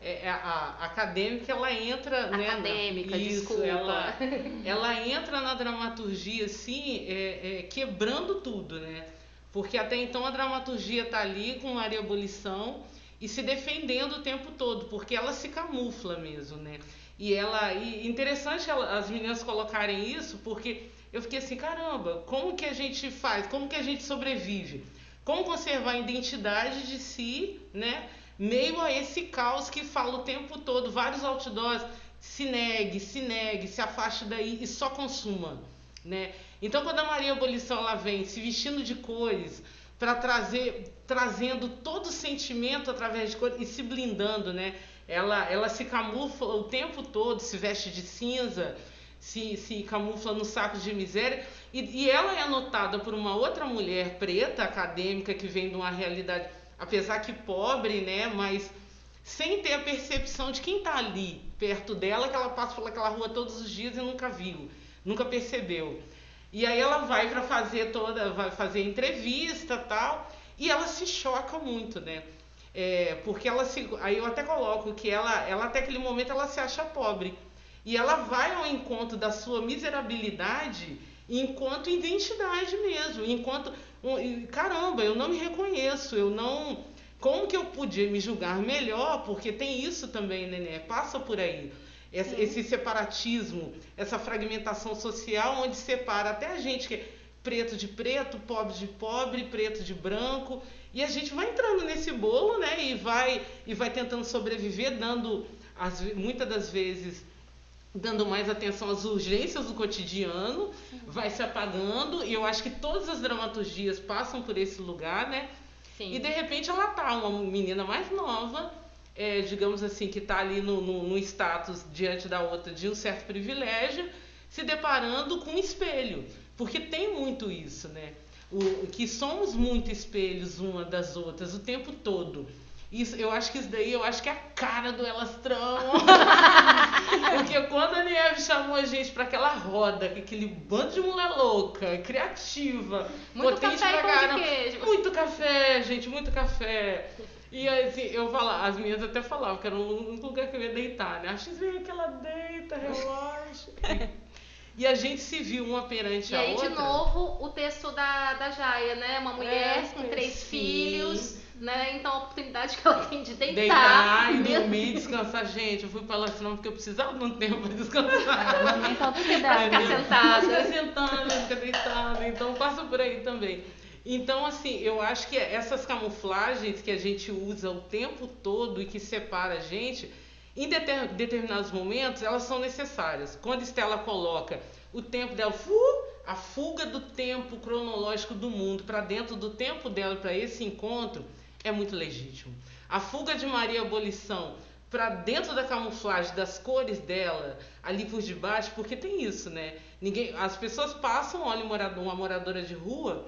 É, é, a, a acadêmica ela entra né, na- Acadêmica, isso, desculpa. ela, ela entra na dramaturgia assim é, é, quebrando tudo né porque até então a dramaturgia tá ali com área abolição e se defendendo o tempo todo porque ela se camufla mesmo né e ela e interessante ela- as meninas colocarem isso porque eu fiquei assim caramba como que a gente faz como que a gente sobrevive como conservar a identidade de si, né? Meio a esse caos que fala o tempo todo, vários outdoors, se negue, se negue, se afaste daí e só consuma, né? Então quando a Maria Abolição ela vem se vestindo de cores para trazer trazendo todo o sentimento através de cores e se blindando, né? Ela ela se camufla o tempo todo, se veste de cinza, se, se camufla no saco de miséria. E, e ela é anotada por uma outra mulher preta, acadêmica, que vem de uma realidade, apesar que pobre, né? Mas sem ter a percepção de quem está ali perto dela, que ela passa por aquela rua todos os dias e nunca viu, nunca percebeu. E aí ela vai para fazer toda, vai fazer entrevista tal, e ela se choca muito, né? É, porque ela se, aí eu até coloco que ela, ela até aquele momento ela se acha pobre e ela vai ao encontro da sua miserabilidade enquanto identidade mesmo, enquanto caramba, eu não me reconheço, eu não como que eu podia me julgar melhor? Porque tem isso também, né? Passa por aí. Esse, esse separatismo, essa fragmentação social onde separa até a gente que é preto de preto, pobre de pobre, preto de branco, e a gente vai entrando nesse bolo, né? E vai e vai tentando sobreviver, dando as, muitas das vezes dando mais atenção às urgências do cotidiano, vai se apagando, e eu acho que todas as dramaturgias passam por esse lugar, né? Sim. E de repente ela tá, uma menina mais nova, é, digamos assim, que tá ali no, no, no status diante da outra de um certo privilégio, se deparando com um espelho. Porque tem muito isso, né? O, que somos muito espelhos uma das outras o tempo todo. Isso, eu acho que isso daí, eu acho que é a cara do Elastrão. Porque quando a Nieve chamou a gente para aquela roda, aquele bando de mulher louca, criativa, Muito potente café e pra caramba. Muito café, gente, muito café. E assim, eu falava, as meninas até falavam que era único lugar que eu ia deitar, né? Acho que que ela deita, relaxa. E a gente se viu uma perante E a aí, outra. de novo, o texto da, da Jaya, né? Uma mulher É, com três sim. filhos, né? Então, a oportunidade que ela tem de deitar. Deitar e dormir, descansar. Gente, eu fui pra Lastrão porque eu precisava de um tempo pra descansar. Momento Pra autocuidado. ficar sentada. Ficar sentada, ficar deitada. Então passa por aí também. Então, assim, eu acho que essas camuflagens que a gente usa o tempo todo e que separa a gente, em deter, determinados momentos elas são necessárias. Quando Estela coloca o tempo dela, fu, a fuga do tempo cronológico do mundo para dentro do tempo dela, para esse encontro, é muito legítimo. A fuga de Maria Abolição para dentro da camuflagem das cores dela, ali por debaixo, porque tem isso, né? Ninguém, as pessoas passam, olham uma moradora de rua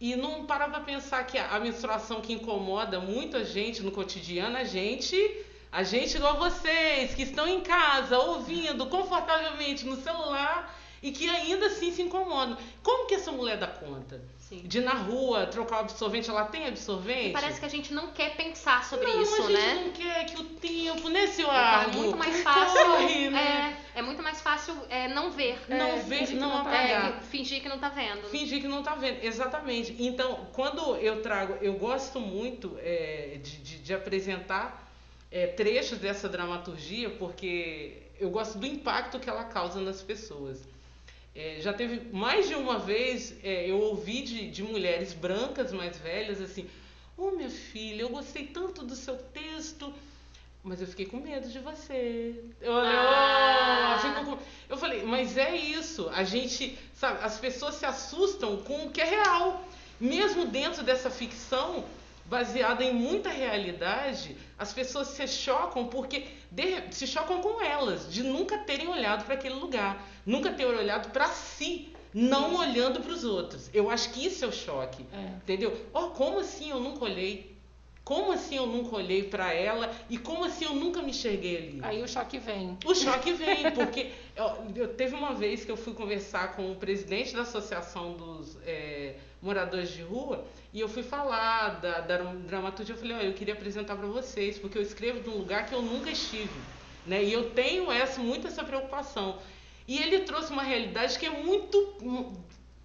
e não param para pensar que a menstruação que incomoda muito a gente no cotidiano, a gente, a gente igual vocês, que estão em casa, ouvindo confortavelmente no celular e que ainda assim se incomodam. Como que essa mulher dá conta? Sim. De ir na rua trocar o absorvente, ela tem absorvente? E parece que a gente não quer pensar sobre não, isso, né? A gente não quer que o tempo, nesse ar. É muito mais fácil. Corre, né? é, é muito mais fácil é, não ver. Não é, ver, não, não apagar. É, fingir que não tá vendo. Fingir que não tá vendo, exatamente. Então, quando eu trago, eu gosto muito é, de, de, de, apresentar é, trechos dessa dramaturgia, porque eu gosto do impacto que ela causa nas pessoas. É, já teve mais de uma vez é, eu ouvi de, de mulheres brancas mais velhas assim: Ô oh, minha filha, eu gostei tanto do seu texto, mas eu fiquei com medo de você. Eu, ah. oh, com... eu falei, mas é isso. A gente, sabe, as pessoas se assustam com o que é real. Mesmo dentro dessa ficção, baseada em muita realidade, as pessoas se chocam porque de, se chocam com elas, de nunca terem olhado para aquele lugar, nunca terem olhado para si, não olhando para os outros. Eu acho que isso é o choque, é. entendeu? Oh, como assim eu nunca olhei? Como assim eu nunca olhei para ela e como assim eu nunca me enxerguei ali? Aí o choque vem. O choque vem, porque eu, eu teve uma vez que eu fui conversar com o presidente da Associação dos é, Moradores de Rua e eu fui falar da, da dramaturgia. Eu falei: Olha, eu queria apresentar para vocês, porque eu escrevo de um lugar que eu nunca estive. Né? E eu tenho essa, muito essa preocupação. E ele trouxe uma realidade que é muito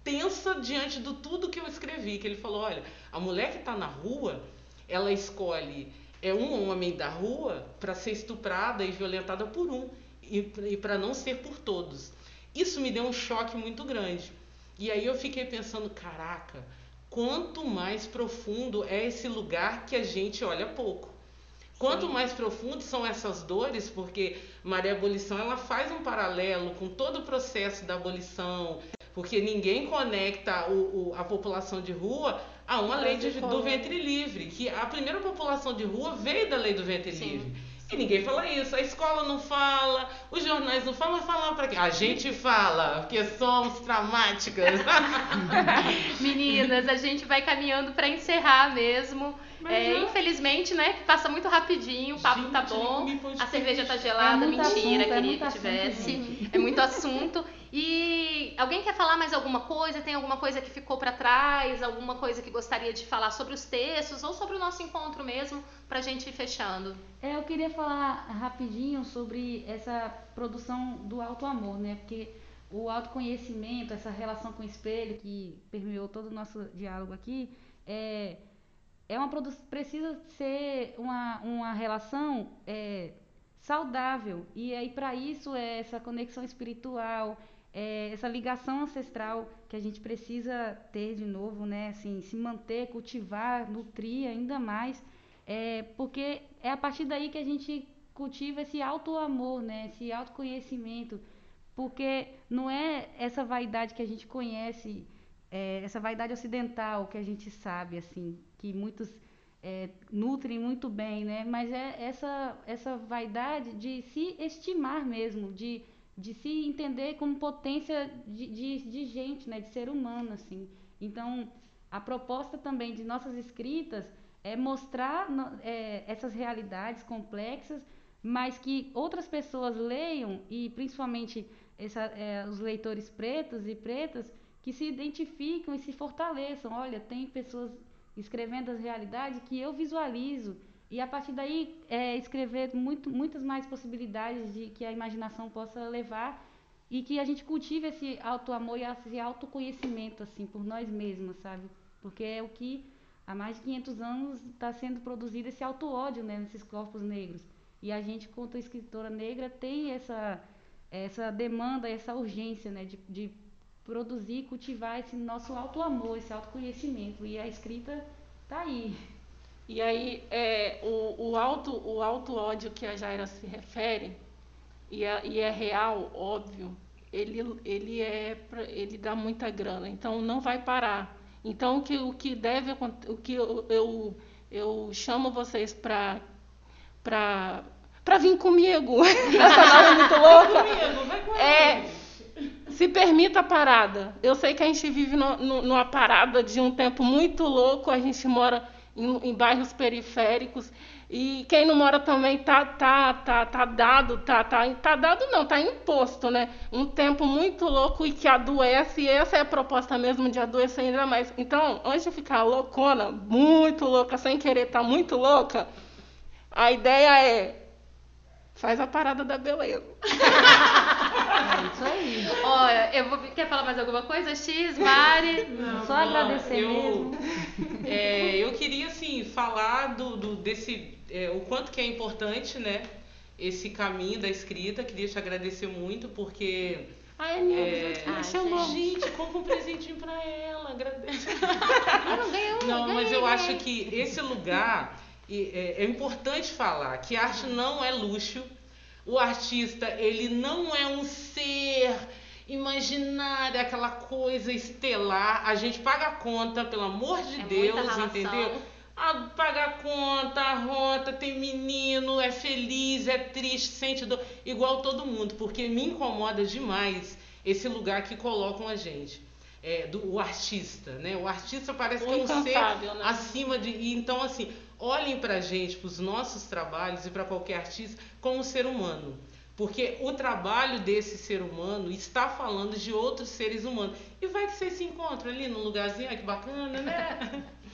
tensa diante de tudo que eu escrevi. Que ele falou: Olha, a mulher que está na rua, ela escolhe é um homem da rua para ser estuprada e violentada por um e, e para não ser por todos. Isso me deu um choque muito grande. E aí eu fiquei pensando, caraca, quanto mais profundo é esse lugar que a gente olha pouco. Quanto Sim. mais profundo são essas dores, porque Maria Abolição ela faz um paralelo com todo o processo da abolição, porque ninguém conecta o, o, a população de rua a uma lei de, do ventre livre, que a primeira população de rua veio da lei do ventre Sim. livre. E ninguém fala isso. A escola não fala, os jornais não falam, mas falar para quê? A gente fala, porque somos traumáticas. Meninas, a gente vai caminhando para encerrar mesmo. É, infelizmente, né, que passa muito rapidinho, o papo gente, tá bom, a cerveja tá gelada, é mentira, assunto, é queria que tivesse. Assunto, é muito assunto. E alguém quer falar mais alguma coisa? Tem alguma coisa que ficou para trás? Alguma coisa que gostaria de falar sobre os textos ou sobre o nosso encontro mesmo, pra gente ir fechando? É, eu queria falar rapidinho sobre essa produção do alto amor, né? Porque o autoconhecimento, essa relação com o espelho que permeou todo o nosso diálogo aqui, é é uma precisa ser uma, uma relação é, saudável. E aí para isso é essa conexão espiritual é essa ligação ancestral que a gente precisa ter de novo né? Assim se manter cultivar nutrir ainda mais. É, porque é a partir daí que a gente cultiva esse auto amor né? Esse autoconhecimento. Porque não é essa vaidade que a gente conhece é, essa vaidade ocidental que a gente sabe assim que muitos é, nutrem muito bem, né? Mas é essa, essa vaidade de se estimar mesmo, de, de se entender como potência de, de, de gente, né? De ser humano, assim. Então, a proposta também de nossas escritas é mostrar é, essas realidades complexas, mas que outras pessoas leiam e principalmente essa, é, os leitores pretos e pretas que se identificam e se fortaleçam. Olha, tem pessoas escrevendo as realidades que eu visualizo e a partir daí é, escrever muito, muitas mais possibilidades de que a imaginação possa levar e que a gente cultive esse auto-amor e esse autoconhecimento assim por nós mesmos, sabe? Porque é o que há mais de 500 anos está sendo produzido esse auto-ódio né, nesses corpos negros. E a gente, quanto escritora negra, tem essa, essa demanda, essa urgência né, de, de produzir, cultivar esse nosso auto-amor, esse autoconhecimento. E a escrita tá aí. E aí, é, o, o, alto, o alto ódio que a Jaira se refere, e é, e é real, óbvio, ele, ele, é, ele dá muita grana, então não vai parar. Então, o que, o que deve o que eu, eu, eu chamo vocês para para vir comigo, essa é muito louca, é, se permita a parada. Eu sei que a gente vive no, no, numa parada de um tempo muito louco, a gente mora em, em bairros periféricos, e quem não mora também tá, tá, tá, tá dado, tá, tá, tá dado não, tá imposto, né? Um tempo muito louco e que adoece, e essa é a proposta mesmo de adoecer ainda mais. Então, antes de ficar loucona, muito louca, sem querer tá muito louca, a ideia é faz a parada da beleza. É isso aí. Olha, eu vou, quer falar mais alguma coisa? X, Mari? Não, Só agradecer eu, mesmo. É, eu queria, assim, falar do, do desse é, o quanto que é importante, né? Esse caminho da escrita. Queria te agradecer muito, porque. Ai, meu é, Deus, me chamou. Gente, compra um presentinho pra ela. Agradeço. Eu não ganhei um, Não, ganhei, mas eu ganhei. acho que esse lugar. É, é importante falar que arte não é luxo. O artista, ele não é um ser imaginário, aquela coisa estelar. A gente paga a conta, pelo amor de É Deus, entendeu? A paga a conta, a rota, tem menino, é feliz, é triste, sente dor, igual todo mundo, porque me incomoda demais esse lugar que colocam a gente. É, do o artista, né? O artista parece que é um ser né? acima de. Então, assim, olhem pra gente, pros nossos trabalhos e para qualquer artista, como ser humano. Porque o trabalho desse ser humano está falando de outros seres humanos. E vai que vocês se encontram ali num lugarzinho, ai, que bacana, né?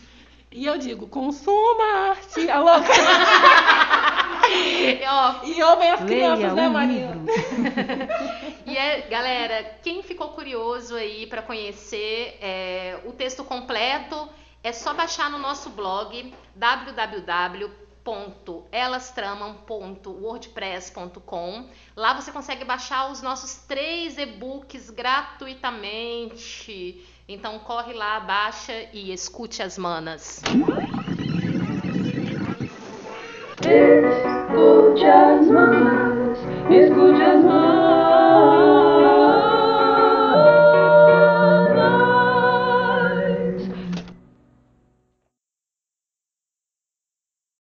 E eu digo, consuma arte, a louca. Ó, E ouvem as Leia crianças, né, um Maria? livro. E é, galera, quem ficou curioso aí para conhecer é, o texto completo, é só baixar no nosso blog www.elastramam.wordpress.com. Lá você consegue baixar os nossos três e-books gratuitamente. Então corre lá, baixa e escute as manas. Escuche as manas, escute as manas.